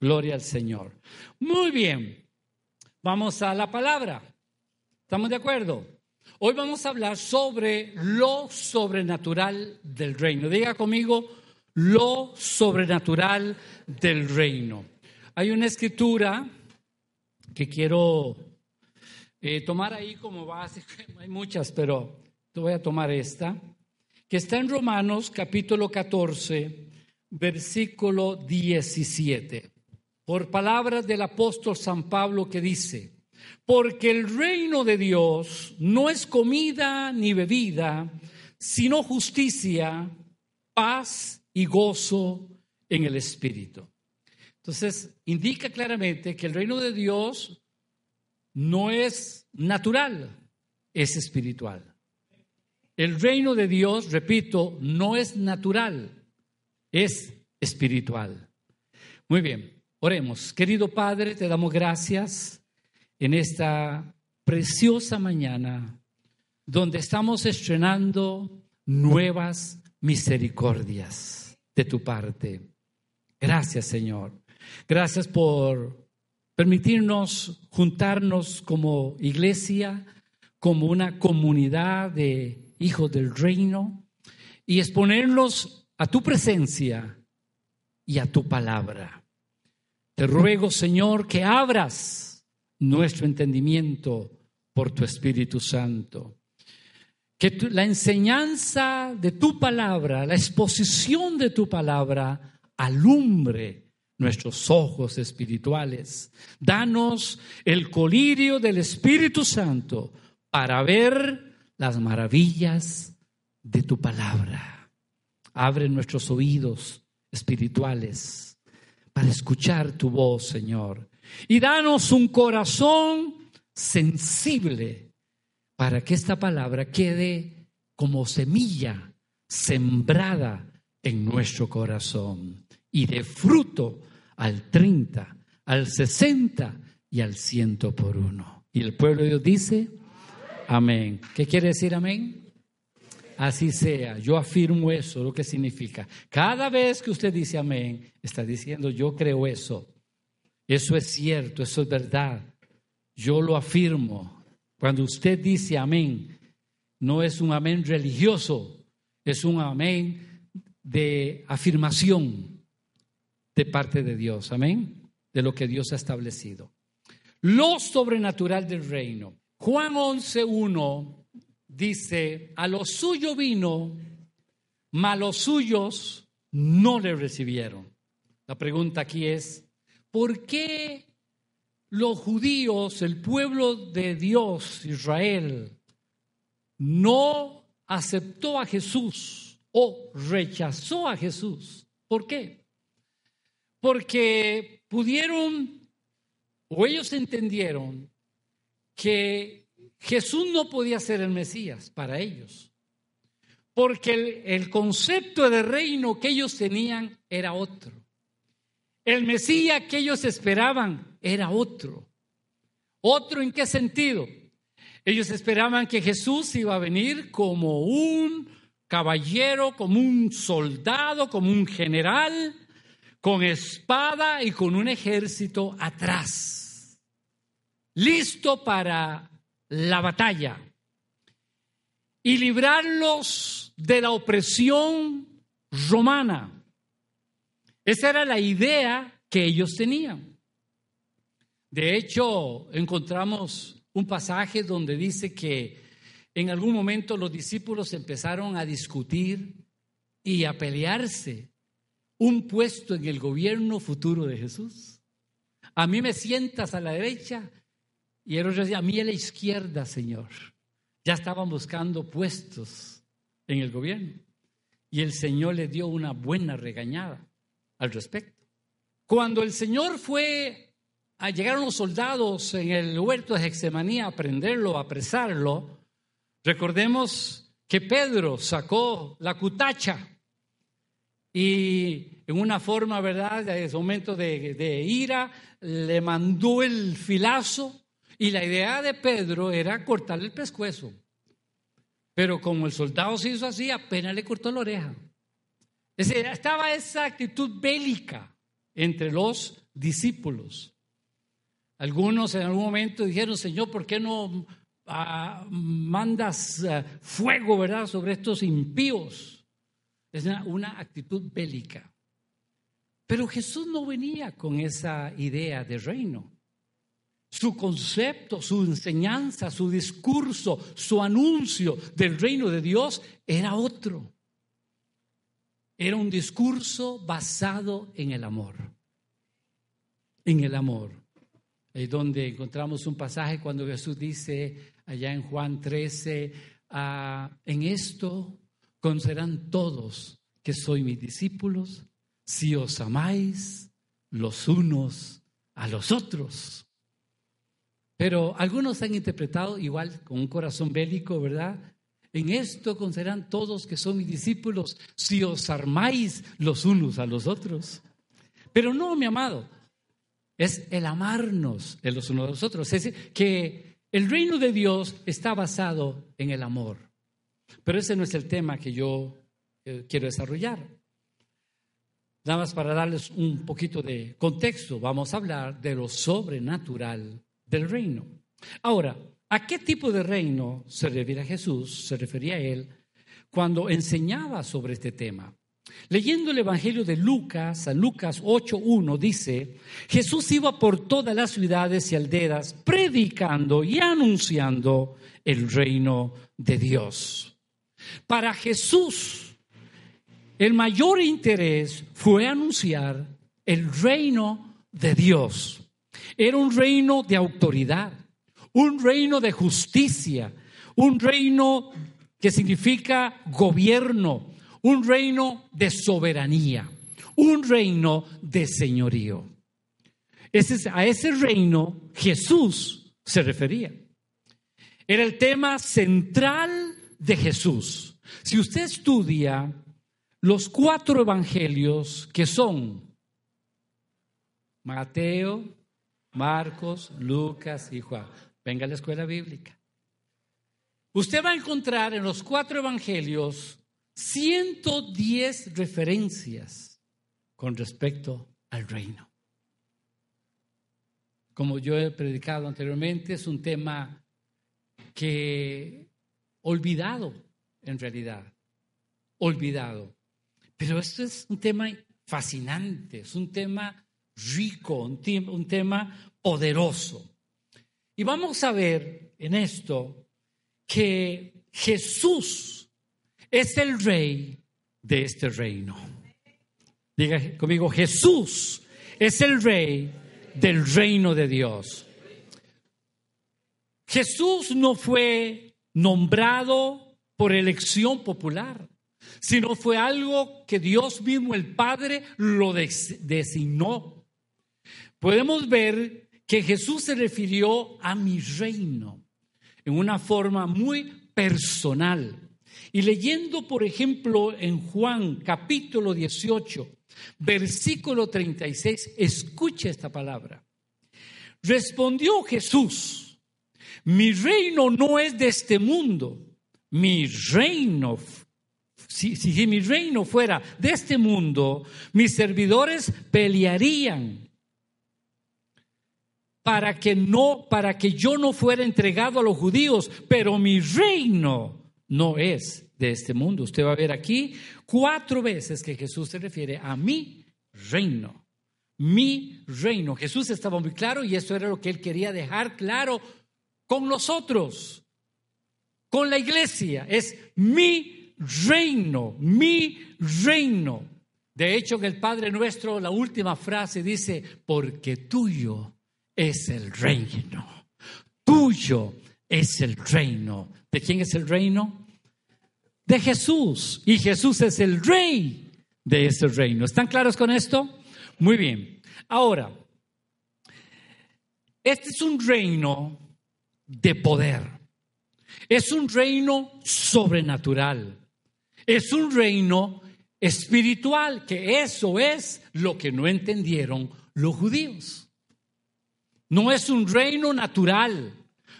Gloria al Señor. Muy bien, vamos a la palabra. ¿Estamos de acuerdo? Hoy vamos a hablar sobre lo sobrenatural del reino. Diga conmigo, lo sobrenatural del reino. Hay una escritura que quiero eh, tomar ahí como base, hay muchas, pero voy a tomar esta, que está en Romanos capítulo 14, versículo 17, por palabras del apóstol San Pablo que dice, porque el reino de Dios no es comida ni bebida, sino justicia, paz y gozo en el Espíritu. Entonces, indica claramente que el reino de Dios no es natural, es espiritual. El reino de Dios, repito, no es natural, es espiritual. Muy bien, oremos. Querido Padre, te damos gracias en esta preciosa mañana donde estamos estrenando nuevas misericordias de tu parte. Gracias, Señor. Gracias por permitirnos juntarnos como iglesia, como una comunidad de hijos del reino y exponernos a tu presencia y a tu palabra. Te ruego, Señor, que abras nuestro entendimiento por tu Espíritu Santo. Que la enseñanza de tu palabra, la exposición de tu palabra, alumbre nuestros ojos espirituales. Danos el colirio del Espíritu Santo para ver las maravillas de tu palabra. Abre nuestros oídos espirituales para escuchar tu voz, Señor. Y danos un corazón sensible para que esta palabra quede como semilla sembrada en nuestro corazón y de fruto al 30, al 60 y al ciento por uno. Y el pueblo de Dios dice, amén. ¿Qué quiere decir amén? Así sea, yo afirmo eso, lo que significa. Cada vez que usted dice amén, está diciendo yo creo eso. Eso es cierto, eso es verdad. Yo lo afirmo. Cuando usted dice amén, no es un amén religioso, es un amén de afirmación de parte de Dios. Amén. De lo que Dios ha establecido. Lo sobrenatural del reino. Juan 11.1 dice, a lo suyo vino, mas los suyos no le recibieron. La pregunta aquí es, ¿por qué los judíos, el pueblo de Dios, Israel, no aceptó a Jesús o rechazó a Jesús? ¿Por qué? Porque pudieron, o ellos entendieron que Jesús no podía ser el Mesías para ellos, porque el, concepto de reino que ellos tenían era otro. El Mesías que ellos esperaban era otro. ¿Otro en qué sentido? Ellos esperaban que Jesús iba a venir como un caballero, como un soldado, como un general, con espada y con un ejército atrás, listo para la batalla y librarlos de la opresión romana. Esa era la idea que ellos tenían. De hecho, encontramos un pasaje donde dice que en algún momento los discípulos empezaron a discutir y a pelearse un puesto en el gobierno futuro de Jesús. A mí me sientas a la derecha y el otro decía, a mí a la izquierda, Señor. Ya estaban buscando puestos en el gobierno. Y el Señor le dio una buena regañada al respecto. Cuando el Señor fue, a llegaron los soldados en el huerto de Hexemanía a prenderlo, a apresarlo, recordemos que Pedro sacó la cutacha y en una forma, ¿verdad?, ese momento de, de ira, le mandó el filazo y la idea de Pedro era cortarle el pescuezo. Pero como el soldado se hizo así, apenas le cortó la oreja. Es estaba esa actitud bélica entre los discípulos. Algunos en algún momento dijeron, Señor, ¿por qué no ah, mandas ah, fuego, verdad, sobre estos impíos? Es una actitud bélica. Pero Jesús no venía con esa idea de reino. Su concepto, su enseñanza, su discurso, su anuncio del reino de Dios era otro. Era un discurso basado en el amor. En el amor. Es donde encontramos un pasaje cuando Jesús dice allá en Juan 13, ah, en esto conocerán todos que soy mis discípulos si os amáis los unos a los otros. Pero algunos han interpretado igual con un corazón bélico, ¿verdad? En esto conocerán todos que son mis discípulos si os armáis los unos a los otros. Pero no, mi amado, es el amarnos los unos a los otros. Es decir, que el reino de Dios está basado en el amor. Pero ese no es el tema que yo eh, quiero desarrollar. Nada más para darles un poquito de contexto, vamos a hablar de lo sobrenatural del reino. Ahora, ¿a qué tipo de reino se refiere Jesús? Se refería a él cuando enseñaba sobre este tema. Leyendo el Evangelio de Lucas, San Lucas 8.1 dice, Jesús iba por todas las ciudades y aldeas predicando y anunciando el reino de Dios. Para Jesús, el mayor interés fue anunciar el reino de Dios. Era un reino de autoridad, un reino de justicia, un reino que significa gobierno, un reino de soberanía, un reino de señorío. a ese reino Jesús se refería. Era el tema central de Jesús. Si usted estudia los cuatro evangelios que son Mateo, Marcos, Lucas y Juan. Venga a la escuela bíblica. Usted va a encontrar en los cuatro evangelios 110 referencias con respecto al reino. Como yo he predicado anteriormente, es un tema que olvidado en realidad, olvidado. Pero esto es un tema fascinante, es un tema rico, un, tema poderoso. Y vamos a ver en esto que Jesús es el rey de este reino. Diga conmigo, Jesús es el rey del reino de Dios. Jesús no fue nombrado por elección popular, sino fue algo que Dios mismo, el Padre, lo designó podemos ver que Jesús se refirió a mi reino en una forma muy personal. Y leyendo, por ejemplo, en Juan capítulo 18, versículo 36, escucha esta palabra. Respondió Jesús, mi reino no es de este mundo, mi reino si, si, mi reino fuera de este mundo, mis servidores pelearían para que no, para que yo no fuera entregado a los judíos, pero mi reino no es de este mundo. Usted va a ver aquí cuatro veces que Jesús se refiere a mi reino. Mi reino. Jesús estaba muy claro y eso era lo que él quería dejar claro con nosotros, con la iglesia. Es mi reino, mi reino. De hecho, en el Padre nuestro, la última frase dice, porque tuyo es el reino. Tuyo es el reino. ¿De quién es el reino? De Jesús. Y Jesús es el rey de ese reino. ¿Están claros con esto? Muy bien. Ahora, este es un reino de poder. Es un reino sobrenatural. Es un reino espiritual, que eso es lo que no entendieron los judíos. No es un reino natural,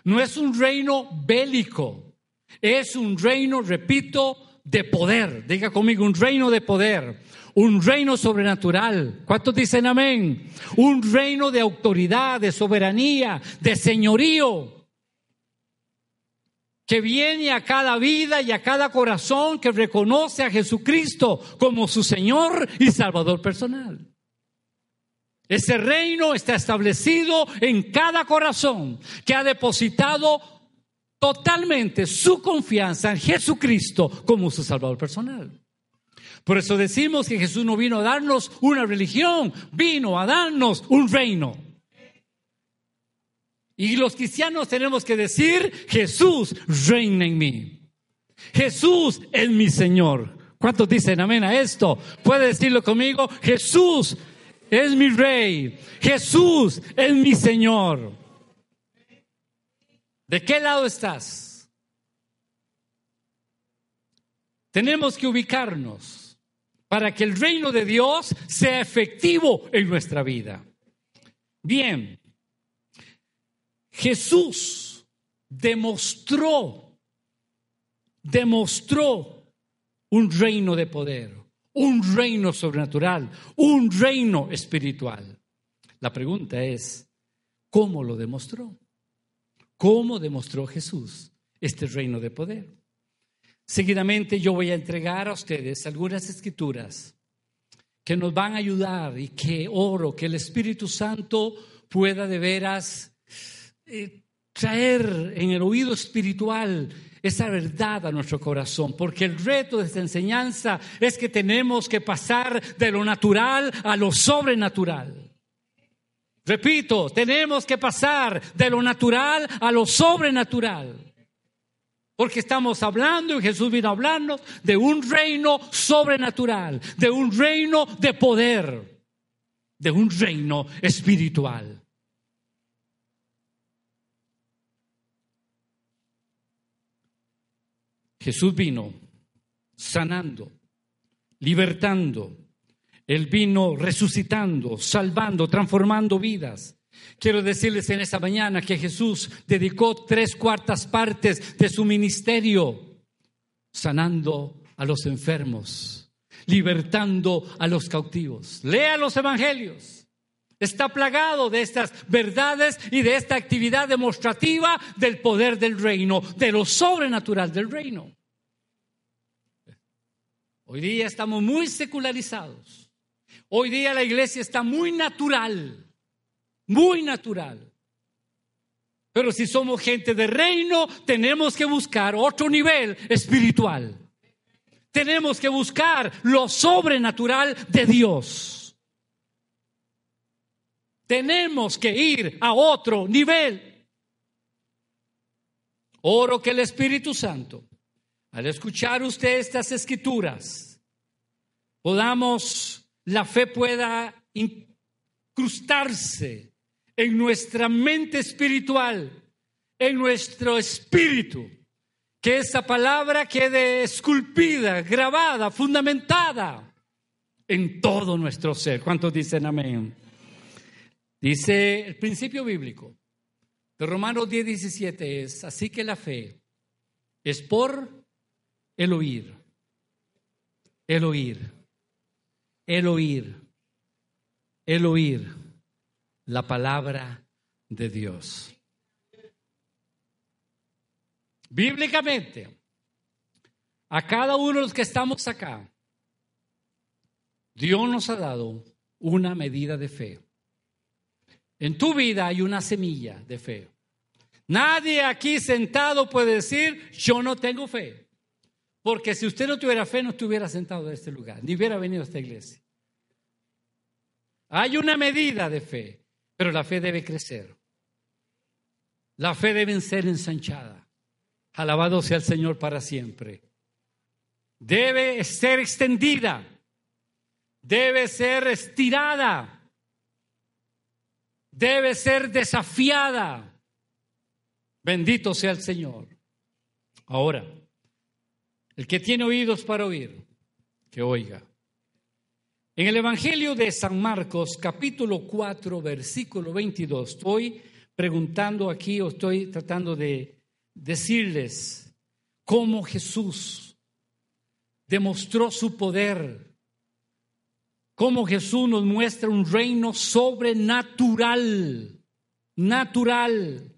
no es un reino bélico, es un reino, repito, de poder. Diga conmigo, un reino de poder, un reino sobrenatural. ¿Cuántos dicen amén? Un reino de autoridad, de soberanía, de señorío que viene a cada vida y a cada corazón que reconoce a Jesucristo como su Señor y Salvador personal. Ese reino está establecido en cada corazón que ha depositado totalmente su confianza en Jesucristo como su Salvador personal. Por eso decimos que Jesús no vino a darnos una religión, vino a darnos un reino. Y los cristianos tenemos que decir, Jesús reina en mí. Jesús es mi Señor. ¿Cuántos dicen amén a esto? ¿Puede decirlo conmigo? Jesús es mi Rey. Jesús es mi Señor. ¿De qué lado estás? Tenemos que ubicarnos para que el reino de Dios sea efectivo en nuestra vida. Bien, Jesús demostró, demostró un reino de poder, un reino sobrenatural, un reino espiritual. La pregunta es, ¿cómo lo demostró? ¿Cómo demostró Jesús este reino de poder? Seguidamente yo voy a entregar a ustedes algunas escrituras que nos van a ayudar y que oro que el Espíritu Santo pueda de veras eh, traer en el oído espiritual esa verdad a nuestro corazón, porque el reto de esta enseñanza es que tenemos que pasar de lo natural a lo sobrenatural. Repito, tenemos que pasar de lo natural a lo sobrenatural. Porque estamos hablando, y Jesús vino hablando, de un reino sobrenatural, de un reino de poder, de un reino espiritual. Jesús vino sanando, libertando. Él vino resucitando, salvando, transformando vidas. Quiero decirles en esta mañana que Jesús dedicó tres cuartas partes de su ministerio sanando a los enfermos, libertando a los cautivos. Lea los evangelios. Está plagado de estas verdades y de esta actividad demostrativa del poder del reino, de lo sobrenatural del reino. Hoy día estamos muy secularizados. Hoy día la iglesia está muy natural, muy natural. Pero si somos gente de reino, tenemos que buscar otro nivel espiritual. Tenemos que buscar lo sobrenatural de Dios. Tenemos que ir a otro nivel. Oro que el Espíritu Santo, al escuchar usted estas escrituras, podamos, la fe pueda incrustarse en nuestra mente espiritual, en nuestro espíritu, que esa palabra quede esculpida, grabada, fundamentada en todo nuestro ser. ¿Cuántos dicen amén? Dice el principio bíblico de Romanos 10, 17 es, así que la fe es por el oír, el oír, el oír, el oír la palabra de Dios. Bíblicamente, a cada uno de los que estamos acá, Dios nos ha dado una medida de fe. En tu vida hay una semilla de fe. Nadie aquí sentado puede decir, yo no tengo fe. Porque si usted no tuviera fe, no estuviera sentado en este lugar, ni hubiera venido a esta iglesia. Hay una medida de fe, pero la fe debe crecer. La fe debe ser ensanchada. Alabado sea el Señor para siempre. Debe ser extendida. Debe ser estirada debe ser desafiada. Bendito sea el Señor. Ahora, el que tiene oídos para oír, que oiga. En el Evangelio de San Marcos, capítulo 4, versículo 22, estoy preguntando aquí o estoy tratando de decirles cómo Jesús demostró su poder cómo Jesús nos muestra un reino sobrenatural, natural.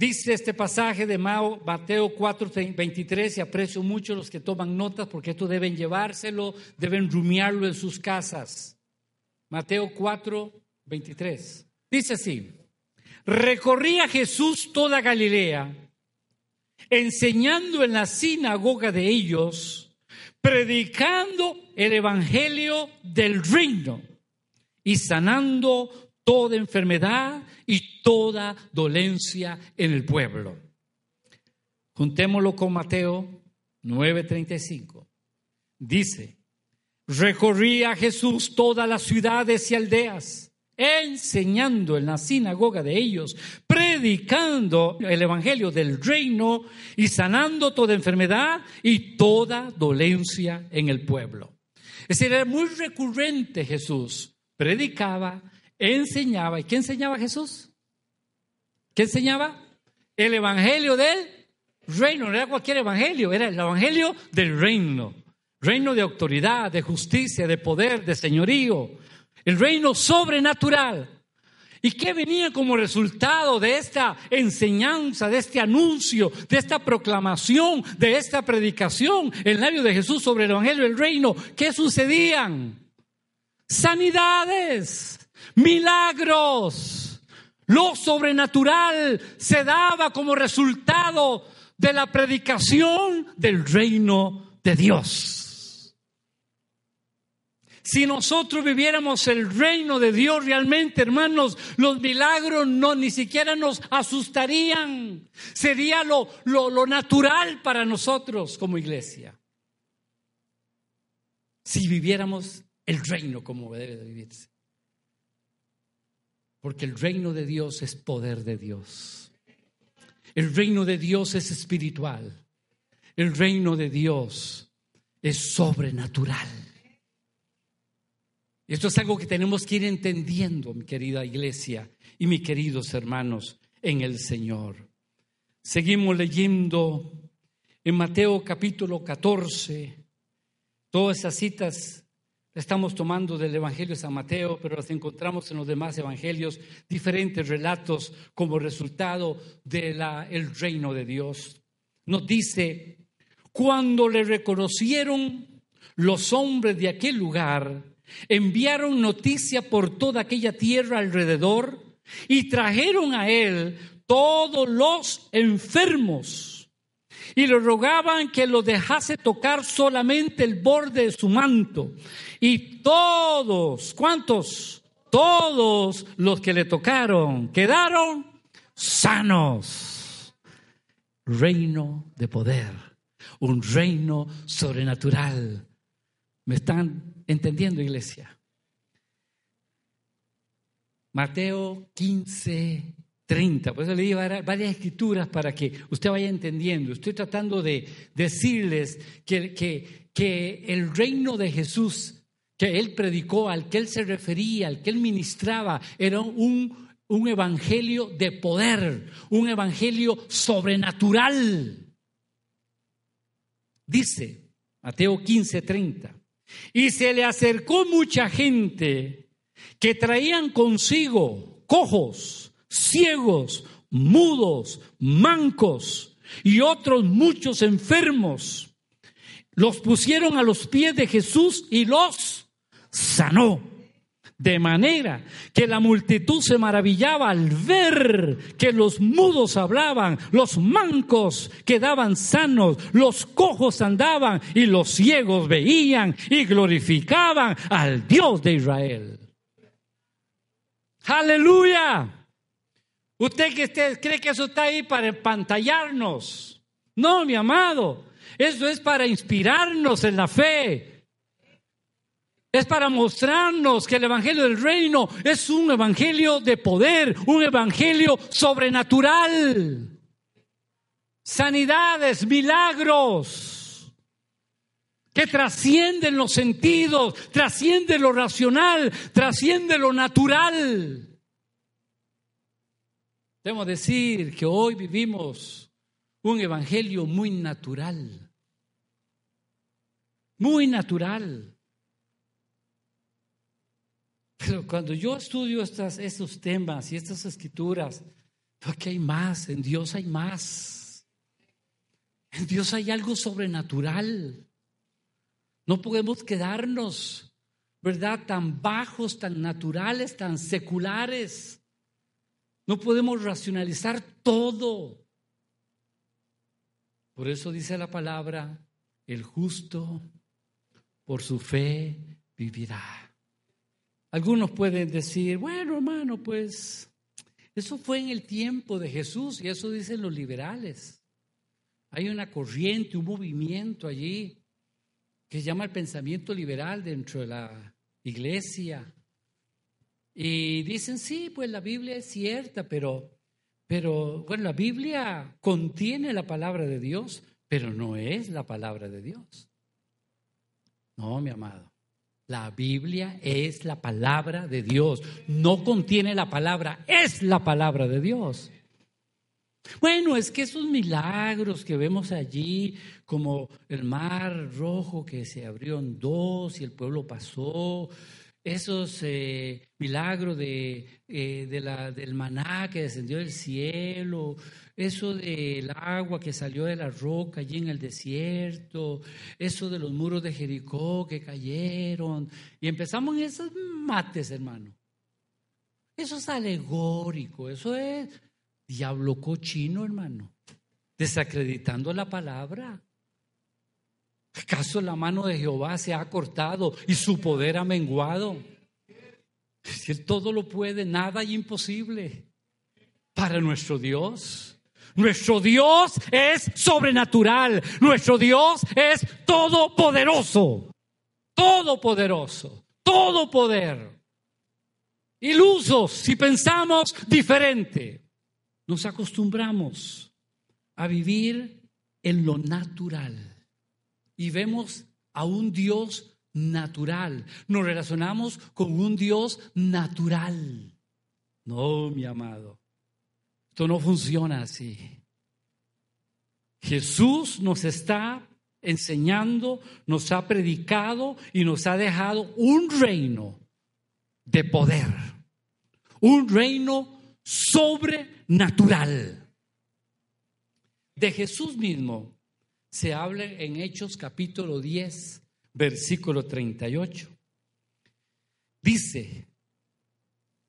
Dice este pasaje de Mateo 4, 23, y aprecio mucho los que toman notas porque esto deben llevárselo, deben rumiarlo en sus casas. Mateo 4, 23. Dice así, recorría Jesús toda Galilea, enseñando en la sinagoga de ellos, predicando el Evangelio del reino y sanando toda enfermedad y toda dolencia en el pueblo. Juntémoslo con Mateo 9:35. Dice, recorría Jesús todas las ciudades y aldeas, enseñando en la sinagoga de ellos, predicando el Evangelio del reino y sanando toda enfermedad y toda dolencia en el pueblo. Es decir, era muy recurrente Jesús. Predicaba, enseñaba. ¿Y qué enseñaba Jesús? ¿Qué enseñaba? El evangelio del reino. No era cualquier evangelio, era el evangelio del reino. Reino de autoridad, de justicia, de poder, de señorío. El reino sobrenatural. ¿Y qué venía como resultado de esta enseñanza, de este anuncio, de esta proclamación, de esta predicación en labio de Jesús sobre el Evangelio del Reino? ¿Qué sucedían? Sanidades, milagros. Lo sobrenatural se daba como resultado de la predicación del reino de Dios. Si nosotros viviéramos el reino de Dios realmente, hermanos, los milagros no ni siquiera nos asustarían. Sería lo, lo, lo natural para nosotros como iglesia. Si viviéramos el reino como debe de vivirse. Porque el reino de Dios es poder de Dios. El reino de Dios es espiritual. El reino de Dios es sobrenatural. Esto es algo que tenemos que ir entendiendo, mi querida iglesia y mis queridos hermanos en el Señor. Seguimos leyendo en Mateo capítulo 14, todas esas citas Estamos tomando del Evangelio de San Mateo, pero las encontramos en los demás evangelios, diferentes relatos como resultado del reino de Dios. Nos dice, cuando le reconocieron los hombres de aquel lugar, enviaron noticia por toda aquella tierra alrededor y trajeron a él todos los enfermos y le rogaban que lo dejase tocar solamente el borde de su manto. Y todos, ¿cuántos? Todos los que le tocaron quedaron sanos. Reino de poder, un reino sobrenatural. ¿Me están entendiendo, iglesia? Mateo 15, 30. Por eso le di varias escrituras para que usted vaya entendiendo. Estoy tratando de decirles que, que, que el reino de Jesús que él predicó, al que él se refería, al que él ministraba, era un, un evangelio de poder, un evangelio sobrenatural. Dice Mateo 15:30, y se le acercó mucha gente que traían consigo cojos, ciegos, mudos, mancos y otros muchos enfermos. Los pusieron a los pies de Jesús y los sanó. De manera que la multitud se maravillaba al ver que los mudos hablaban, los mancos quedaban sanos, los cojos andaban y los ciegos veían y glorificaban al Dios de Israel. Aleluya. ¿Usted que cree que eso está ahí para empantallarnos? No, mi amado. Eso es para inspirarnos en la fe, es para mostrarnos que el Evangelio del Reino es un Evangelio de poder, un Evangelio sobrenatural. Sanidades, milagros, que trascienden los sentidos, trascienden lo racional, trascienden lo natural. Debemos decir que hoy vivimos un Evangelio muy natural, muy natural. Pero cuando yo estudio estos temas y estas escrituras, veo que hay más, en Dios hay más. En Dios hay algo sobrenatural. No podemos quedarnos, ¿verdad? Tan bajos, tan naturales, tan seculares. No podemos racionalizar todo. Por eso dice la palabra, el justo por su fe vivirá. Algunos pueden decir, bueno hermano, pues eso fue en el tiempo de Jesús y eso dicen los liberales. Hay una corriente, un movimiento allí que se llama el pensamiento liberal dentro de la iglesia. Y dicen, sí, pues la Biblia es cierta, pero, pero, bueno, la Biblia contiene la palabra de Dios, pero no es la palabra de Dios. No, mi amado. La Biblia es la palabra de Dios. No contiene la palabra, es la palabra de Dios. Bueno, es que esos milagros que vemos allí, como el mar rojo que se abrió en dos y el pueblo pasó, esos eh, milagros de, eh, del maná que descendió del cielo, eso del agua que salió de la roca allí en el desierto, eso de los muros de Jericó que cayeron, y empezamos en esos mates, hermano. Eso es alegórico, eso es diablo cochino, hermano, desacreditando la palabra. ¿Acaso la mano de Jehová se ha cortado y su poder ha menguado? Si Él todo lo puede, nada hay imposible para nuestro Dios. Nuestro Dios es sobrenatural. Nuestro Dios es todopoderoso. Todopoderoso. Todo poder. Ilusos si pensamos diferente. Nos acostumbramos a vivir en lo natural y vemos a un Dios natural. Nos relacionamos con un Dios natural. No, mi amado. Esto no funciona así. Jesús nos está enseñando, nos ha predicado y nos ha dejado un reino de poder. Un reino sobrenatural. De Jesús mismo se habla en Hechos capítulo 10, versículo 38. Dice,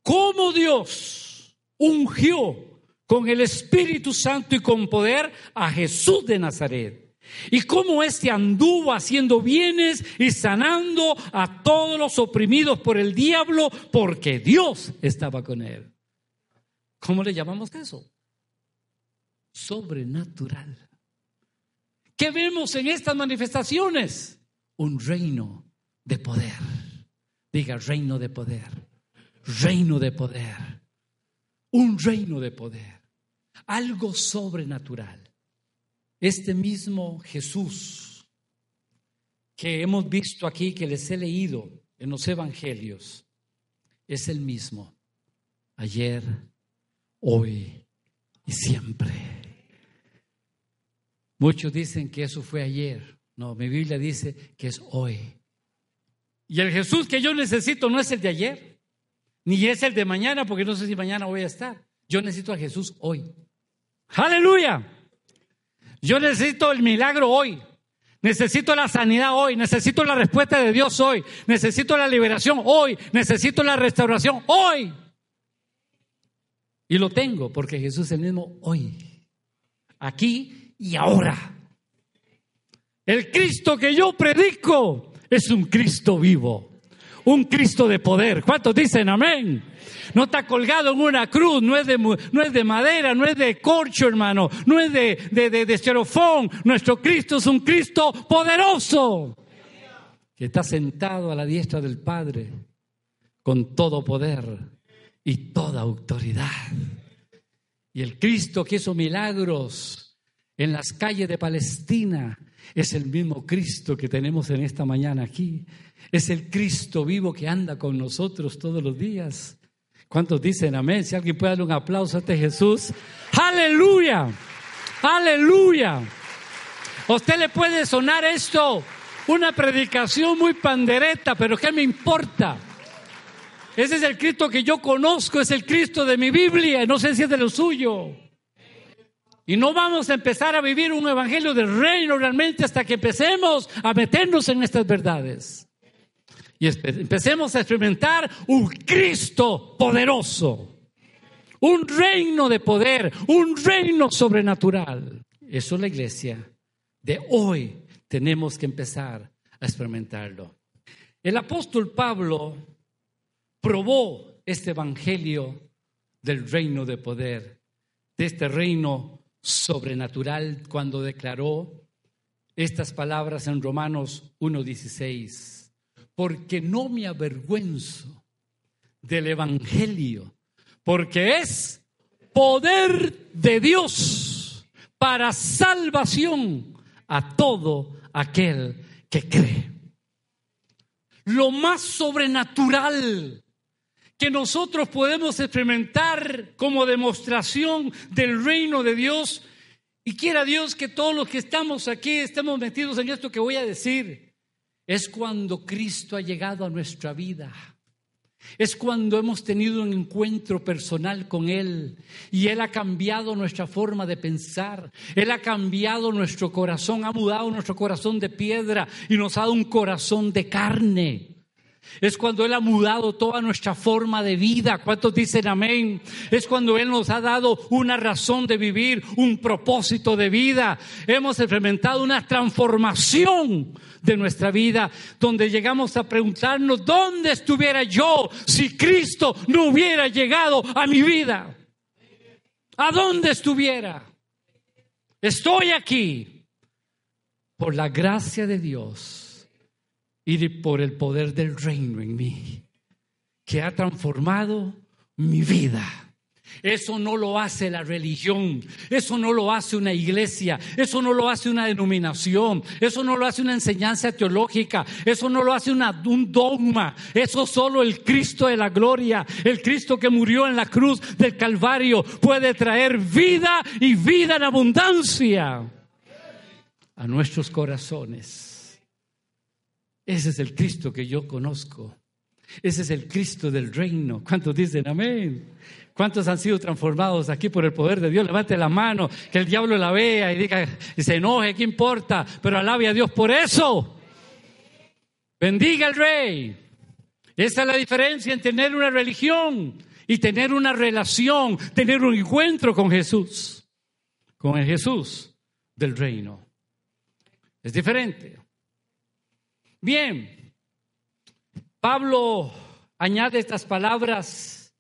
¿cómo Dios ungió con el Espíritu Santo y con poder a Jesús de Nazaret? Y cómo éste anduvo haciendo bienes y sanando a todos los oprimidos por el diablo, porque Dios estaba con él. ¿Cómo le llamamos eso? Sobrenatural. ¿Qué vemos en estas manifestaciones? Un reino de poder. Diga, reino de poder. Reino de poder. Un reino de poder. Algo sobrenatural. Este mismo Jesús que hemos visto aquí, que les he leído en los evangelios, es el mismo. Ayer, hoy y siempre. Muchos dicen que eso fue ayer. No, mi Biblia dice que es hoy. Y el Jesús que yo necesito no es el de ayer, ni es el de mañana, porque no sé si mañana voy a estar. Yo necesito a Jesús hoy. Aleluya. Yo necesito el milagro hoy. Necesito la sanidad hoy, necesito la respuesta de Dios hoy, necesito la liberación hoy, necesito la restauración hoy. Y lo tengo porque Jesús es el mismo hoy. Aquí y ahora. El Cristo que yo predico es un Cristo vivo, un Cristo de poder. ¿Cuántos dicen amén? No está colgado en una cruz, no es de, no es de madera, no es de corcho, hermano, no es de, de, de, de Nuestro Cristo es un Cristo poderoso, que está sentado a la diestra del Padre con todo poder y toda autoridad. Y el Cristo que hizo milagros en las calles de Palestina. Es el mismo Cristo que tenemos en esta mañana aquí. Es el Cristo vivo que anda con nosotros todos los días. ¿Cuántos dicen amén? Si alguien puede darle un aplauso a este Jesús. Aleluya. Aleluya. ¿A usted le puede sonar esto? Una predicación muy pandereta, pero ¿qué me importa? Ese es el Cristo que yo conozco, es el Cristo de mi Biblia, no sé si es de lo suyo. Y no vamos a empezar a vivir un evangelio del reino realmente hasta que empecemos a meternos en estas verdades. Y empecemos a experimentar un Cristo poderoso, un reino de poder, un reino sobrenatural. Eso es la iglesia de hoy. Tenemos que empezar a experimentarlo. El apóstol Pablo probó este evangelio del reino de poder, de este reino sobrenatural, cuando declaró estas palabras en Romanos 1.16, porque no me avergüenzo del evangelio, porque es poder de Dios para salvación a todo aquel que cree. Lo más sobrenatural que nosotros podemos experimentar como demostración del reino de Dios. Y quiera Dios que todos los que estamos aquí estemos metidos en esto que voy a decir. Es cuando Cristo ha llegado a nuestra vida. Es cuando hemos tenido un encuentro personal con Él y Él ha cambiado nuestra forma de pensar. Él ha cambiado nuestro corazón, ha mudado nuestro corazón de piedra y nos ha dado un corazón de carne. Es cuando Él ha mudado toda nuestra forma de vida. ¿Cuántos dicen amén? Es cuando Él nos ha dado una razón de vivir, un propósito de vida. Hemos experimentado una transformación de nuestra vida, donde llegamos a preguntarnos, ¿dónde estuviera yo si Cristo no hubiera llegado a mi vida? ¿A dónde estuviera? Estoy aquí por la gracia de Dios y por el poder del reino en mí, que ha transformado mi vida. Eso no lo hace la religión, eso no lo hace una iglesia, eso no lo hace una denominación, eso no lo hace una enseñanza teológica, eso no lo hace un dogma, eso solo el Cristo de la gloria, el Cristo que murió en la cruz del Calvario puede traer vida y vida en abundancia a nuestros corazones. Ese es el Cristo que yo conozco. Ese es el Cristo del reino. ¿Cuántos dicen amén? ¿Cuántos han sido transformados aquí por el poder de Dios? Levante la mano, que el diablo la vea y diga y se enoje, ¿qué importa? Pero alabe a Dios por eso. Bendiga al rey. Esa es la diferencia en tener una religión y tener una relación, tener un encuentro con Jesús, con el Jesús del reino. Es diferente. Bien, Pablo añade estas palabras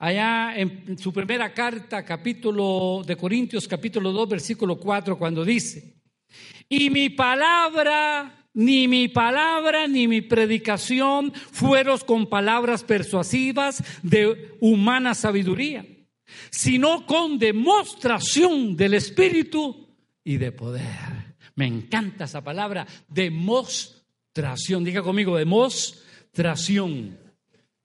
allá en su primera carta, capítulo de Corintios, capítulo 2, versículo 4, cuando dice, y mi palabra, ni mi palabra, ni mi predicación fueron con palabras persuasivas de humana sabiduría, sino con demostración del Espíritu y de poder. Me encanta esa palabra, demostración demostración. Diga conmigo, demostración.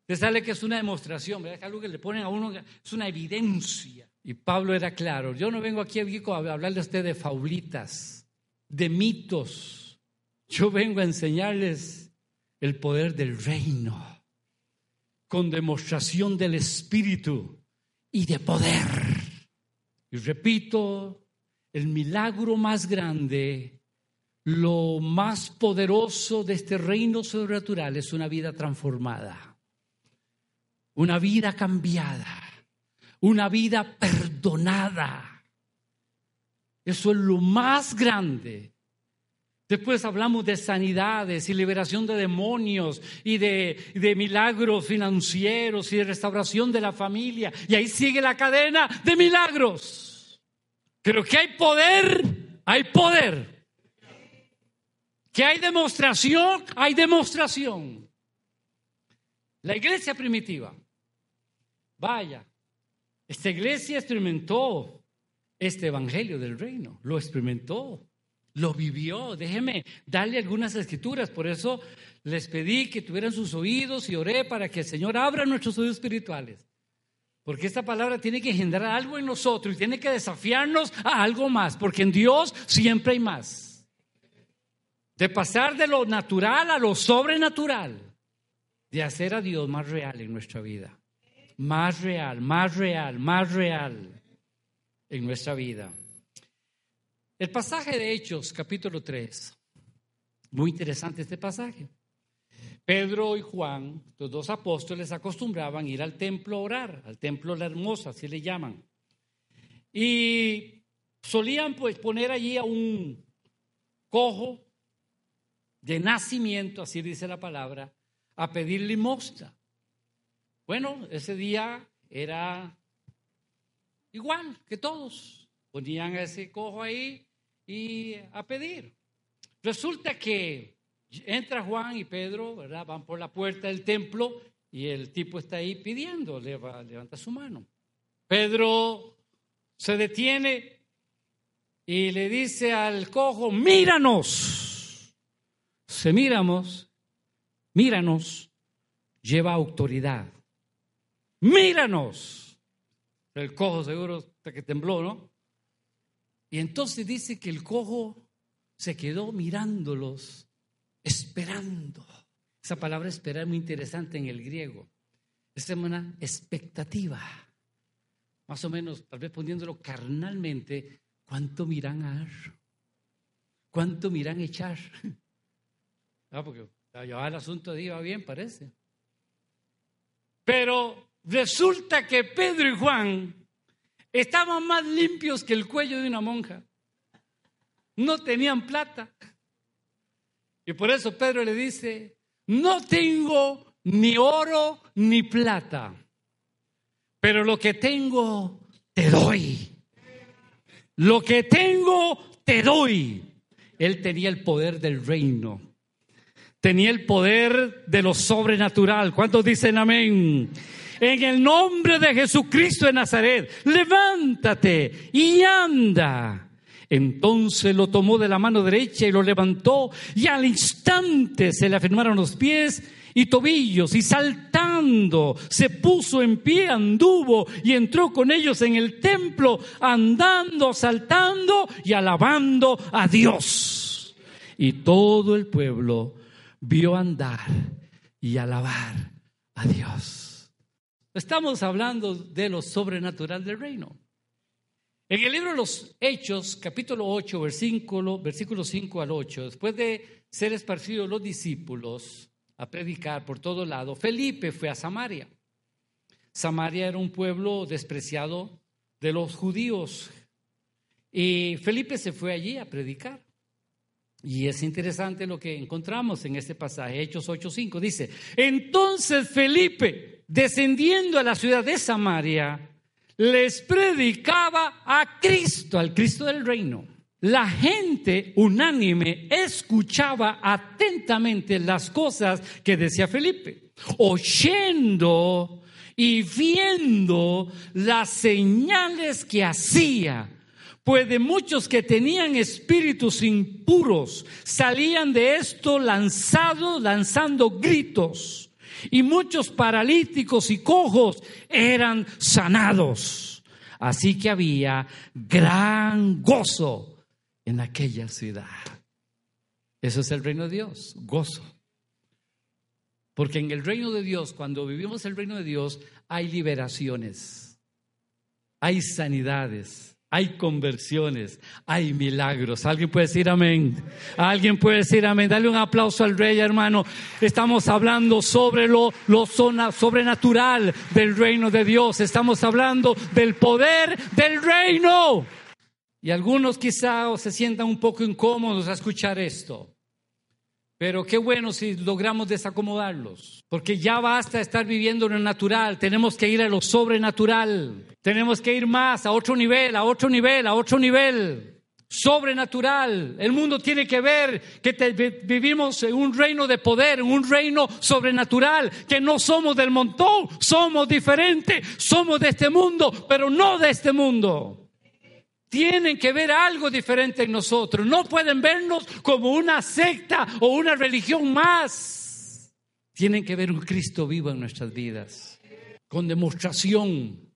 Te sale que es una demostración, Es algo que le ponen a uno, es una evidencia. Y Pablo era claro, yo no vengo aquí a hablarle a usted de faulitas, de mitos. Yo vengo a enseñarles el poder del reino, con demostración del Espíritu y de poder. Y repito, el milagro más grande lo más poderoso de este reino sobrenatural es una vida transformada, una vida cambiada, una vida perdonada. Eso es lo más grande. Después hablamos de sanidades y liberación de demonios y de, de, milagros financieros y de restauración de la familia. Y ahí sigue la cadena de milagros. Pero que hay poder, hay poder que hay demostración, hay demostración. La iglesia primitiva, vaya, esta iglesia experimentó este evangelio del reino, lo experimentó, lo vivió. Déjeme darle algunas escrituras, por eso les pedí que tuvieran sus oídos y oré para que el Señor abra nuestros oídos espirituales. Porque esta palabra tiene que generar algo en nosotros y tiene que desafiarnos a algo más, porque en Dios siempre hay más de pasar de lo natural a lo sobrenatural. de hacer a Dios más real en nuestra vida. Más real, más real, más real en nuestra vida. El pasaje de Hechos, capítulo 3. Muy interesante este pasaje. Pedro y Juan, los dos apóstoles, acostumbraban ir al templo a orar, al templo la hermosa, así le llaman. Y solían pues poner allí a un cojo de nacimiento, así dice la palabra, a pedir limosna. Bueno, ese día era igual que todos. Ponían ese cojo ahí y a pedir. Resulta que entra Juan y Pedro, ¿verdad? Van por la puerta del templo y el tipo está ahí pidiendo, levanta su mano. Pedro se detiene y le dice al cojo, míranos. Se miramos, míranos, lleva autoridad. Míranos. El cojo seguro hasta que tembló, ¿no? Y entonces dice que el cojo se quedó mirándolos, esperando. Esa palabra esperar es muy interesante en el griego. Es una expectativa. Más o menos, tal vez poniéndolo carnalmente, ¿cuánto miran a ¿Cuánto miran echar? Porque el asunto iba bien, parece. Pero resulta que Pedro y Juan estaban más limpios que el cuello de una monja. No tenían plata. Y por eso Pedro le dice, no tengo ni oro ni plata, pero lo que tengo te doy. Lo que tengo te doy. Él tenía el poder del reino. Tenía el poder de lo sobrenatural. ¿Cuántos dicen amén? en el nombre de Jesucristo de Nazaret, levántate y anda. Entonces lo tomó de la mano derecha y lo levantó y al instante se le afirmaron los pies y tobillos y saltando se puso en pie, anduvo y entró con ellos en el templo, andando, saltando y alabando a Dios. Y todo el pueblo vio andar y alabar a Dios. Estamos hablando de lo sobrenatural del reino. En el libro de los Hechos, capítulo 8, versículo, versículo 5 al 8, después de ser esparcidos los discípulos a predicar por todo lado, Felipe fue a Samaria. Samaria era un pueblo despreciado de los judíos y Felipe se fue allí a predicar. Y es interesante lo que encontramos en este pasaje, Hechos 8:5. Dice, entonces Felipe descendiendo a la ciudad de Samaria, les predicaba a Cristo, al Cristo del reino. La gente unánime escuchaba atentamente las cosas que decía Felipe, oyendo y viendo las señales que hacía. Pues de muchos que tenían espíritus impuros salían de esto lanzados, lanzando gritos y muchos paralíticos y cojos eran sanados. Así que había gran gozo en aquella ciudad. Eso es el reino de Dios, gozo. Porque en el reino de Dios, cuando vivimos el reino de Dios, hay liberaciones, hay sanidades, hay conversiones, hay milagros. ¿Alguien puede decir amén? ¿Alguien puede decir amén? Dale un aplauso al rey, hermano. Estamos hablando sobre lo, lo sobrenatural del reino de Dios. Estamos hablando del poder del reino. Y algunos quizá se sientan un poco incómodos a escuchar esto. Pero qué bueno si logramos desacomodarlos, porque ya basta estar viviendo en lo natural, tenemos que ir a lo sobrenatural, tenemos que ir más, a otro nivel, a otro nivel, a otro nivel. Sobrenatural. El mundo tiene que ver que vivimos en un reino de poder, en un reino sobrenatural, que no somos del montón, somos diferentes, somos de este mundo, pero no de este mundo tienen que ver algo diferente en nosotros. No pueden vernos como una secta o una religión más. Tienen que ver un Cristo vivo en nuestras vidas, con demostración,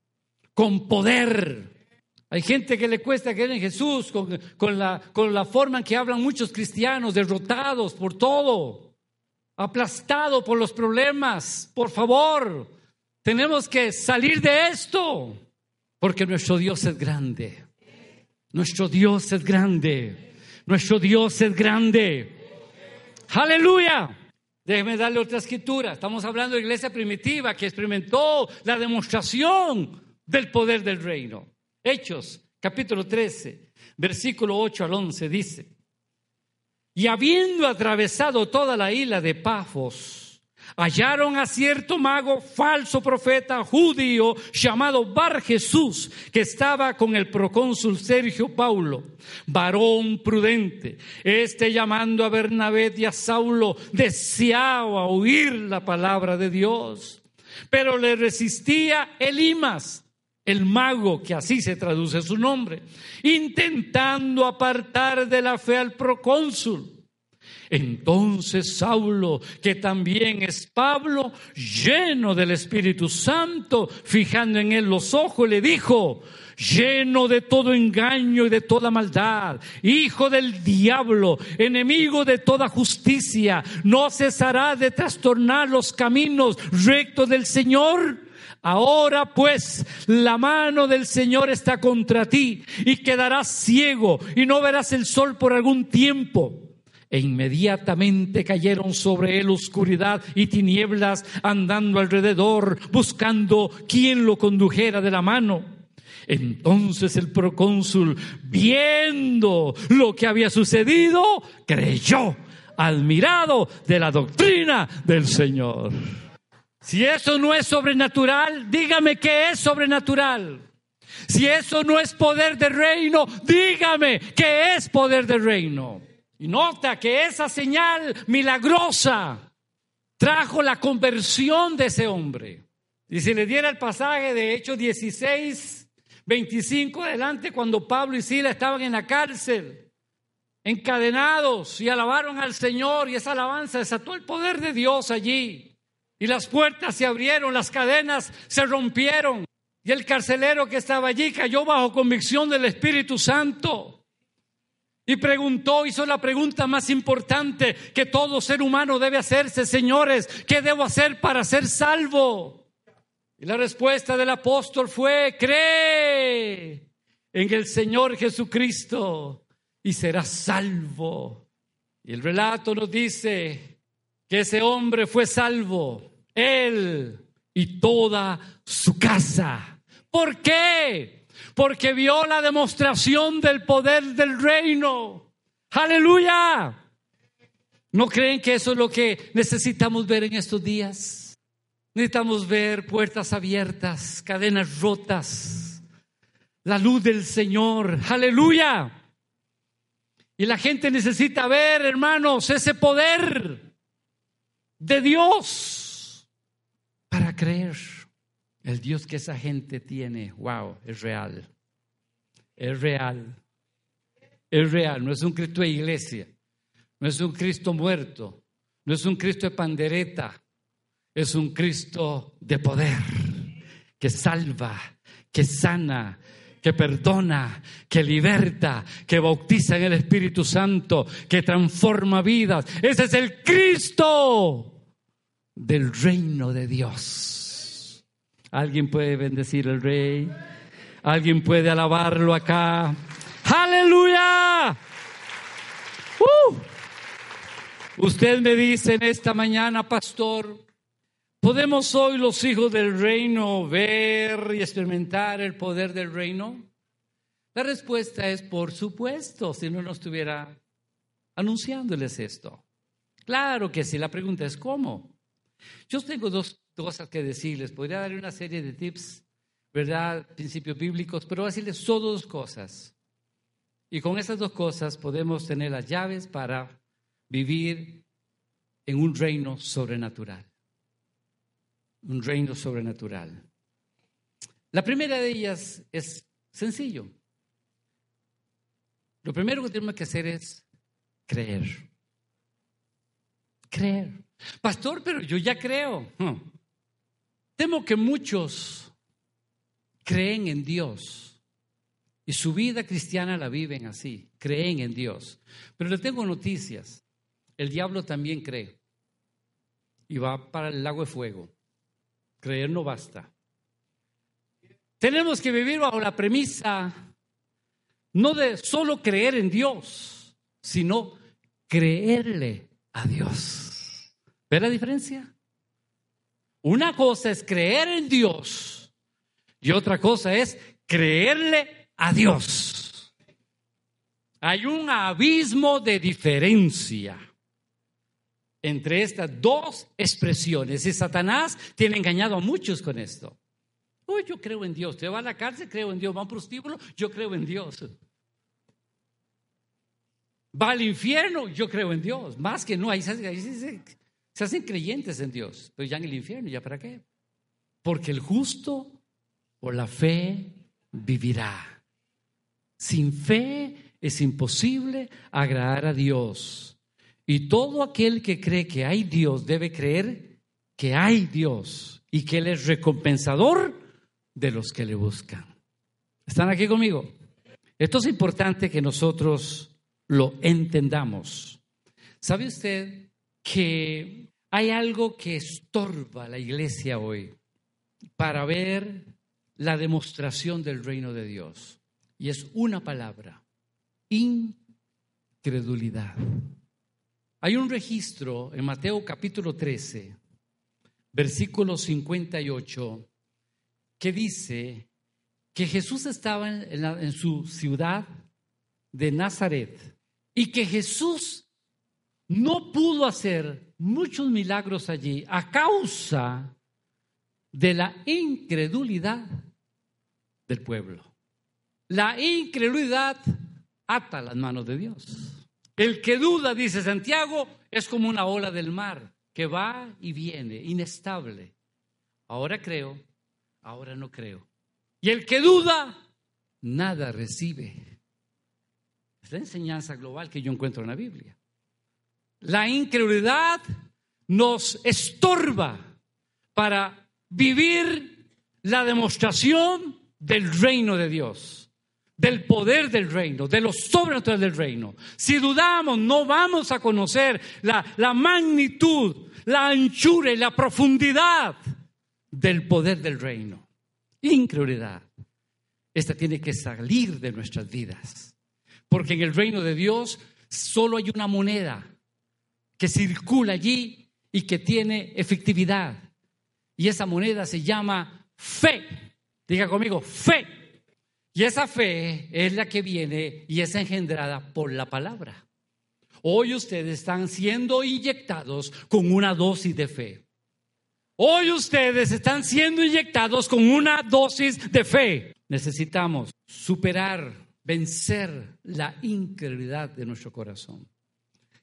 con poder. Hay gente que le cuesta creer en Jesús con, la, con la forma en que hablan muchos cristianos, derrotados por todo. aplastado por los problemas. Por favor, tenemos que salir de esto, porque nuestro Dios es grande. Nuestro Dios es grande. Nuestro Dios es grande. Aleluya. Déjeme darle otra escritura. Estamos hablando de iglesia primitiva que experimentó la demostración del poder del reino. Hechos, capítulo 13, versículo 8 al 11 dice, y habiendo atravesado toda la isla de Pafos, hallaron a cierto mago, falso profeta judío, llamado Bar Jesús, que estaba con el procónsul Sergio Paulo, varón prudente. Este llamando a Bernabé y a Saulo, deseaba oír la palabra de Dios, pero le resistía Elimas el mago, que así se traduce su nombre, intentando apartar de la fe al procónsul. Entonces Saulo, que también es Pablo, lleno del Espíritu Santo, fijando en él los ojos, le dijo, lleno de todo engaño y de toda maldad, hijo del diablo, enemigo de toda justicia, ¿no cesará de trastornar los caminos rectos del Señor? Ahora pues la mano del Señor está contra ti y quedarás ciego y no verás el sol por algún tiempo. E inmediatamente cayeron sobre él oscuridad y tinieblas, andando alrededor, buscando quien lo condujera de la mano. Entonces el procónsul, viendo lo que había sucedido, creyó, admirado de la doctrina del Señor. Si eso no es sobrenatural, dígame qué es sobrenatural. Si eso no es poder del reino, dígame qué es poder del reino. Y nota que esa señal milagrosa trajo la conversión de ese hombre. Y si le diera el pasaje de Hechos 16, 25 adelante, cuando Pablo y Sila estaban en la cárcel, encadenados y alabaron al Señor y esa alabanza desató el poder de Dios allí. Y las puertas se abrieron, las cadenas se rompieron y el carcelero que estaba allí cayó bajo convicción del Espíritu Santo. Y preguntó, hizo la pregunta más importante que todo ser humano debe hacerse, señores, ¿qué debo hacer para ser salvo? Y la respuesta del apóstol fue, cree en el Señor Jesucristo y serás salvo. Y el relato nos dice que ese hombre fue salvo, él y toda su casa. ¿Por qué? Porque vio la demostración del poder del reino. Aleluya. ¿No creen que eso es lo que necesitamos ver en estos días? Necesitamos ver puertas abiertas, cadenas rotas, la luz del Señor. Aleluya. Y la gente necesita ver, hermanos, ese poder de Dios para creer. El Dios que esa gente tiene, wow, es real. Es real. Es real. No es un Cristo de iglesia. No es un Cristo muerto. No es un Cristo de pandereta. Es un Cristo de poder. Que salva, que sana, que perdona, que liberta, que bautiza en el Espíritu Santo, que transforma vidas. Ese es el Cristo del reino de Dios. ¿Alguien puede bendecir al rey? ¿Alguien puede alabarlo acá? Aleluya. Uh. Usted me dice en esta mañana, pastor, ¿podemos hoy los hijos del reino ver y experimentar el poder del reino? La respuesta es por supuesto, si no, no estuviera anunciándoles esto. Claro que sí, la pregunta es ¿cómo? Yo tengo dos cosas que decirles. Podría darle una serie de tips, ¿verdad? Principios bíblicos, pero voy a decirles solo dos cosas. Y con esas dos cosas podemos tener las llaves para vivir en un reino sobrenatural. Un reino sobrenatural. La primera de ellas es sencillo. Lo primero que tenemos que hacer es creer. Creer. Pastor, pero yo ya creo. Temo que muchos creen en Dios y su vida cristiana la viven así, creen en Dios. Pero le tengo noticias, el diablo también cree. y va para el lago de fuego. Creer no basta. Tenemos que vivir bajo la premisa no de solo creer en Dios, sino creerle a Dios. ¿Ve la diferencia? Una cosa es creer en Dios y otra cosa es creerle a Dios. Hay un abismo de diferencia entre estas dos expresiones y Satanás tiene engañado a muchos con esto. Oh, yo creo en Dios. Usted va a la cárcel, creo en Dios. Va a un prostíbulo, yo creo en Dios. Va al infierno, yo creo en Dios. Más que no, ahí se, hacen creyentes en Dios. Pero ya en el infierno, ¿ya para qué? Porque el justo por la fe vivirá. Sin fe es imposible agradar a Dios. Y todo aquel que cree que hay Dios debe creer que hay Dios y que Él es recompensador de los que le buscan. ¿Están aquí conmigo? Esto es importante que nosotros lo entendamos. ¿Sabe usted que hay algo que estorba a la iglesia hoy para ver la demostración del reino de Dios? Y es una palabra, incredulidad. Hay un registro en Mateo capítulo 13, versículo 58, que dice que Jesús estaba en, su ciudad de Nazaret y que Jesús no pudo hacer muchos milagros allí a causa de la incredulidad del pueblo. La incredulidad ata las manos de Dios. El que duda, dice Santiago, es como una ola del mar que va y viene, inestable. Ahora creo, ahora no creo. Y el que duda, nada recibe. Es la enseñanza global que yo encuentro en la Biblia. La incredulidad nos estorba para vivir la demostración del reino de Dios, del poder del reino, de lo sobrenatural del reino. Si dudamos, no vamos a conocer la, la magnitud, la anchura y la profundidad del poder del reino. Incredulidad. Esta tiene que salir de nuestras vidas. Porque en el reino de Dios solo hay una moneda que circula allí y que tiene efectividad. Y esa moneda se llama fe. Diga conmigo, fe. Y esa fe es la que viene y es engendrada por la palabra. Hoy ustedes están siendo inyectados con una dosis de fe. Hoy ustedes están siendo inyectados con una dosis de fe. Necesitamos superar, vencer la incredulidad de nuestro corazón.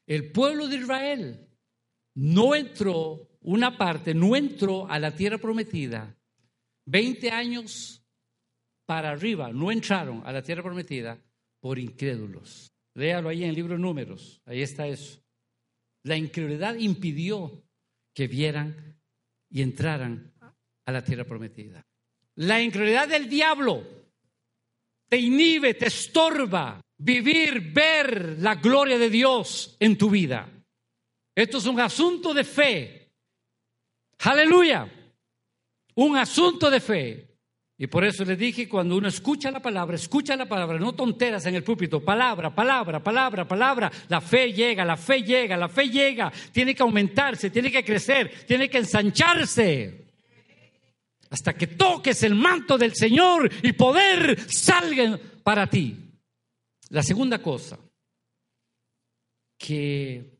El pueblo de Israel no entró, una parte no entró a la tierra prometida. Veinte años para arriba no entraron a la tierra prometida por incrédulos. Léalo ahí en el libro de Números, ahí está eso. La incredulidad impidió que vieran y entraran a la tierra prometida. La incredulidad del diablo te inhibe, te estorba vivir, ver la gloria de Dios en tu vida. Esto es un asunto de fe. Aleluya. Un asunto de fe. Y por eso les dije, cuando uno escucha la palabra, escucha la palabra, no tonteras en el púlpito, palabra, palabra, palabra, palabra, la fe llega, la fe llega, la fe llega, tiene que aumentarse, tiene que crecer, tiene que ensancharse. Hasta que toques el manto del Señor y poder salga para ti. La segunda cosa que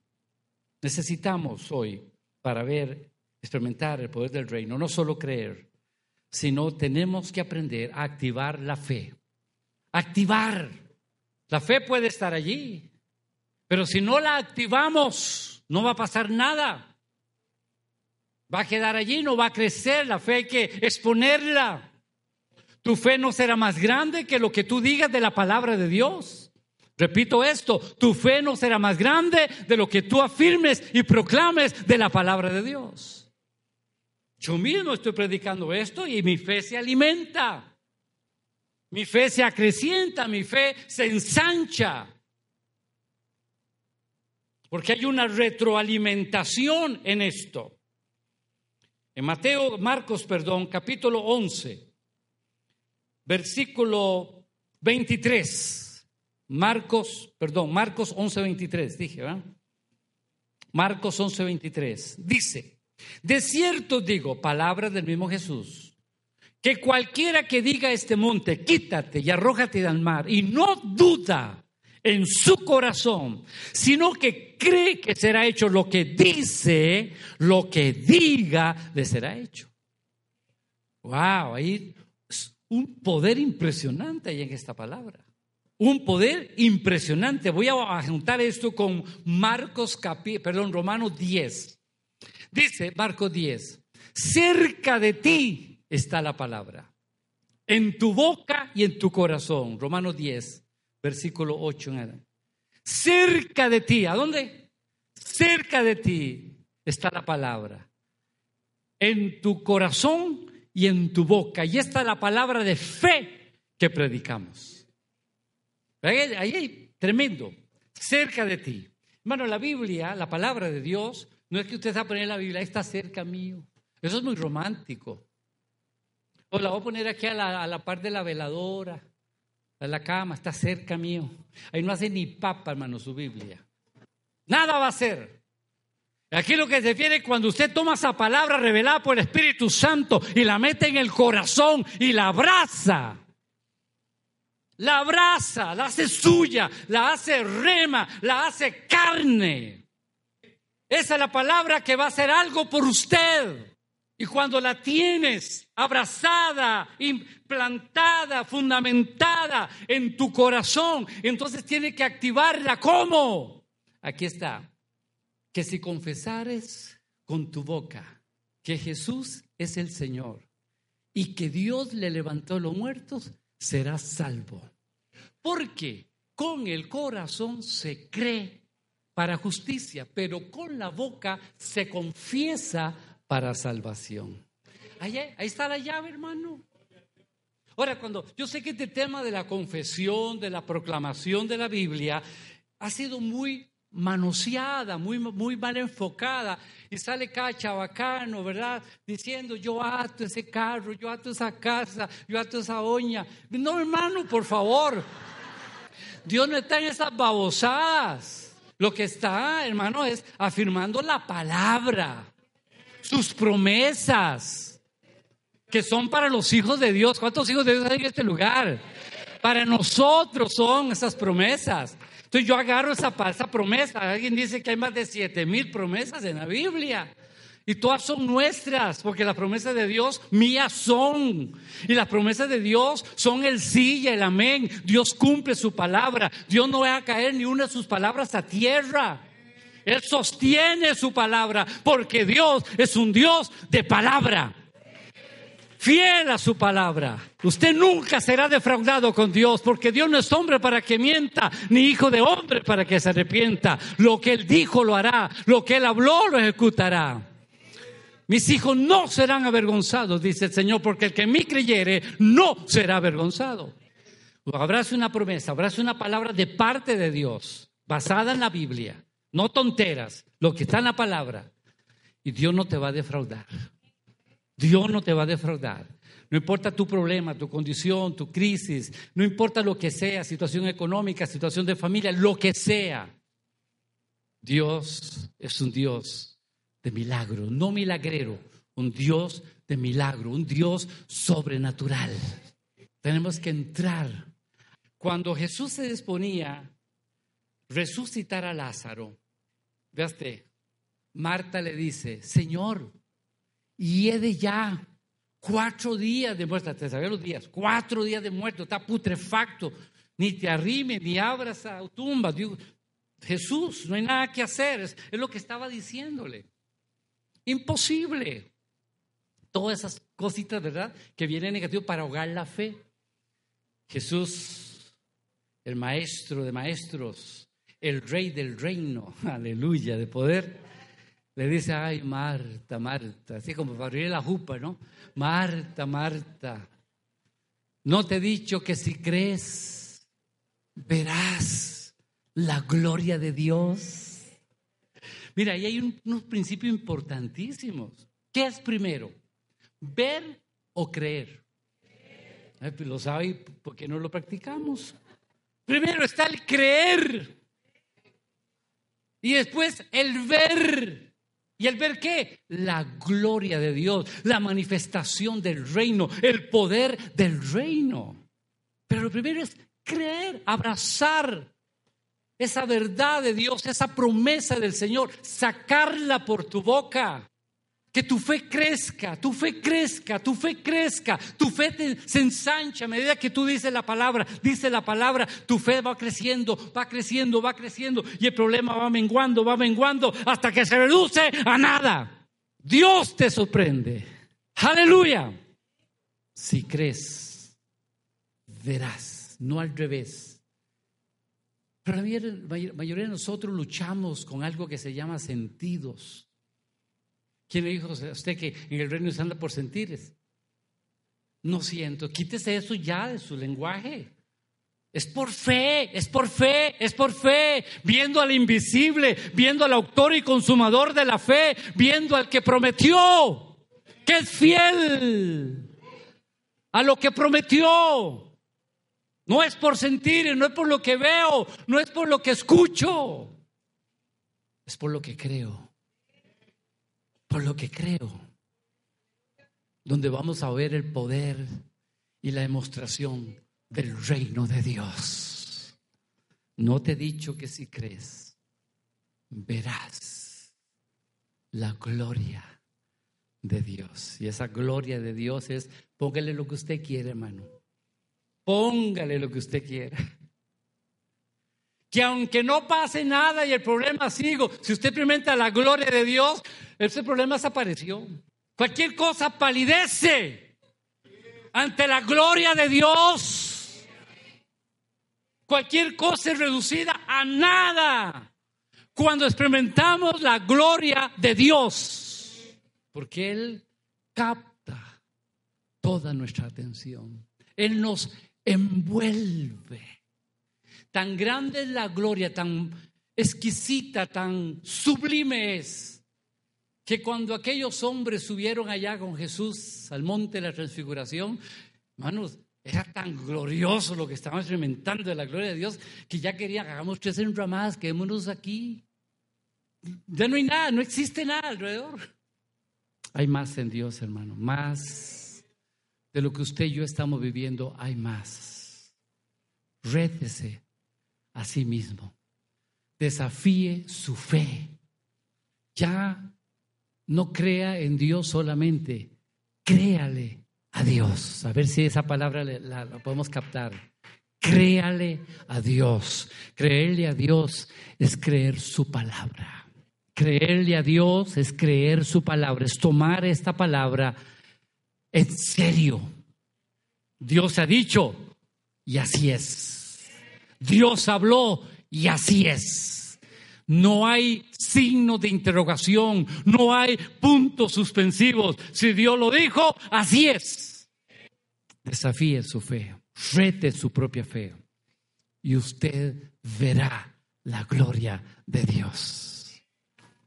necesitamos hoy para ver, experimentar el poder del reino, no solo creer, sino tenemos que aprender a activar la fe. Activar. La fe puede estar allí, pero si no la activamos, no va a pasar nada. Va a quedar allí, no va a crecer. La fe hay que exponerla. Tu fe no será más grande que lo que tú digas de la palabra de Dios. Repito esto, tu fe no será más grande de lo que tú afirmes y proclames de la palabra de Dios. Yo mismo estoy predicando esto y mi fe se alimenta. Mi fe se acrecienta, mi fe se ensancha. Porque hay una retroalimentación en esto. En Mateo, Marcos, perdón, capítulo 11, versículo 23. Marcos, perdón, Marcos 11, 23, dije, ¿verdad? Marcos 11, 23. Dice, de cierto digo, palabra del mismo Jesús, que cualquiera que diga a este monte, quítate y arrójate al mar, y no duda en su corazón, sino que cree que será hecho lo que dice, lo que diga, le será hecho. Wow, hay un poder impresionante ahí en esta palabra. Un poder impresionante. Voy a juntar esto con Marcos, capi, perdón, Romanos 10. Dice Marcos 10, cerca de ti está la palabra, en tu boca y en tu corazón. Romanos 10 versículo 8 en Cerca de ti, ¿a dónde? Cerca de ti está la palabra. En tu corazón y en tu boca. Y esta es la palabra de fe que predicamos. Ahí, ahí tremendo. Cerca de ti. Hermano, la Biblia, la palabra de Dios, no es que usted va a poner la Biblia, está cerca mío. Eso es muy romántico. O la voy a poner aquí a la, a la par de la veladora la cama, está cerca mío. Ahí no hace ni papa, hermano, su Biblia. Nada va a hacer. Aquí lo que se refiere cuando usted toma esa palabra revelada por el Espíritu Santo y la mete en el corazón y la abraza. La abraza, la hace suya, la hace rema, la hace carne. Esa es la palabra que va a hacer algo por usted. Y cuando la tienes abrazada, implantada, fundamentada en tu corazón, entonces tiene que activarla. ¿Cómo? Aquí está. Que si confesares con tu boca que Jesús es el Señor y que Dios le levantó los muertos, serás salvo. Porque con el corazón se cree para justicia, pero con la boca se confiesa para salvación. Ahí, ahí está la llave, hermano. Ahora, cuando yo sé que este tema de la confesión, de la proclamación de la Biblia, ha sido muy manoseada, muy, muy mal enfocada, y sale cada chabacano, ¿verdad? Diciendo, yo ato ese carro, yo ato esa casa, yo ato esa oña. No, hermano, por favor. Dios no está en esas babosadas. Lo que está, hermano, es afirmando la palabra sus promesas, que son para los hijos de Dios. ¿Cuántos hijos de Dios hay en este lugar? Para nosotros son esas promesas. Yo agarro esa, esa promesa. Alguien dice que hay más de siete mil promesas en la Biblia. Y todas son nuestras, porque las promesas de Dios mías son. Y las promesas de Dios son el sí y el amén. Dios cumple su palabra. Dios no va a caer ni una de sus palabras a tierra. Él sostiene su palabra porque Dios es un Dios de palabra. Fiel a su palabra. Usted nunca será defraudado con Dios porque Dios no es hombre para que mienta, ni hijo de hombre para que se arrepienta. Lo que Él dijo lo hará, lo que Él habló lo ejecutará. Mis hijos no serán avergonzados, dice el Señor, porque el que en mí creyere no será avergonzado. Habrás una promesa, habrás una palabra de parte de Dios, basada en la Biblia no tonteras, lo que está en la palabra. Y Dios no te va a defraudar. Dios no te va a defraudar. No importa tu problema, tu condición, tu crisis, no importa lo que sea, situación económica, situación de familia, lo que sea. Dios es un Dios de milagro, no milagrero, un Dios de milagro, un Dios sobrenatural. Tenemos que entrar. Cuando Jesús se disponía a resucitar a Lázaro, Veaste, Marta le dice, Señor, y he de ya cuatro días de muerto, te sabía los días, cuatro días de muerto, está putrefacto, ni te arrime, ni abras a tumba. Jesús, no hay nada que hacer, es, lo que estaba diciéndole. Imposible. Todas esas cositas, ¿verdad? Que vienen negativos para ahogar la fe. Jesús, el maestro de maestros, el rey del reino, aleluya, de poder, le dice, ay, Marta, Marta, así como para abrir la jupa, ¿no? Marta, Marta, no te he dicho que si crees, verás la gloria de Dios. Mira, ahí hay unos principios importantísimos. ¿Qué es primero? ¿Ver o creer? Pues lo sabe, ¿por qué no lo practicamos? Primero está el creer. Y después el ver. ¿Y el ver qué? La gloria de Dios, la manifestación del reino, el poder del reino. Pero lo primero es creer, abrazar esa verdad de Dios, esa promesa del Señor, sacarla por tu boca. Que tu fe crezca, tu fe crezca, tu fe crezca, tu fe se ensancha a medida que tú dices la palabra, dice la palabra, tu fe va creciendo, va creciendo, va creciendo y el problema va menguando, va menguando hasta que se reduce a nada. Dios te sorprende. Aleluya. Si crees, verás, no al revés. Pero la mayoría de nosotros luchamos con algo que se llama sentidos. ¿Quién le dijo a usted que en el reino se anda por sentires? No siento. Quítese eso ya de su lenguaje. Es por fe, es por fe, es por fe, viendo al invisible, viendo al autor y consumador de la fe, viendo al que prometió, que es fiel a lo que prometió. No es por sentir, no es por lo que veo, no es por lo que escucho, es por lo que creo por lo que creo, donde vamos a ver el poder y la demostración del reino de Dios. No te he dicho que si crees, verás la gloria de Dios. Y esa gloria de Dios es, póngale lo que usted quiere, hermano. Póngale lo que usted quiera que aunque no pase nada y el problema sigo, si usted experimenta la gloria de Dios, ese problema desapareció. Cualquier cosa palidece ante la gloria de Dios. Cualquier cosa es reducida a nada cuando experimentamos la gloria de Dios. Porque Él capta toda nuestra atención. Él nos envuelve. Tan grande es la gloria, tan exquisita, tan sublime es, que cuando aquellos hombres subieron allá con Jesús al monte de la transfiguración, hermanos, era tan glorioso lo que estaban experimentando de la gloria de Dios que ya querían, hagamos tres enramadas, quedémonos aquí. Ya no hay nada, no existe nada alrededor. Hay más en Dios, hermano, más de lo que usted y yo estamos viviendo, hay más. Récese, a sí mismo. Desafíe su fe. Ya no crea en Dios solamente, créale a Dios. A ver si esa palabra la, podemos captar. Créale a Dios. Creerle a Dios es creer su palabra. Creerle a Dios es creer su palabra, es tomar esta palabra en serio. Dios ha dicho, y así es. Dios habló y así es. No hay signo de interrogación, no hay puntos suspensivos. Si Dios lo dijo, así es. Desafíe su fe, rete su propia fe y usted verá la gloria de Dios.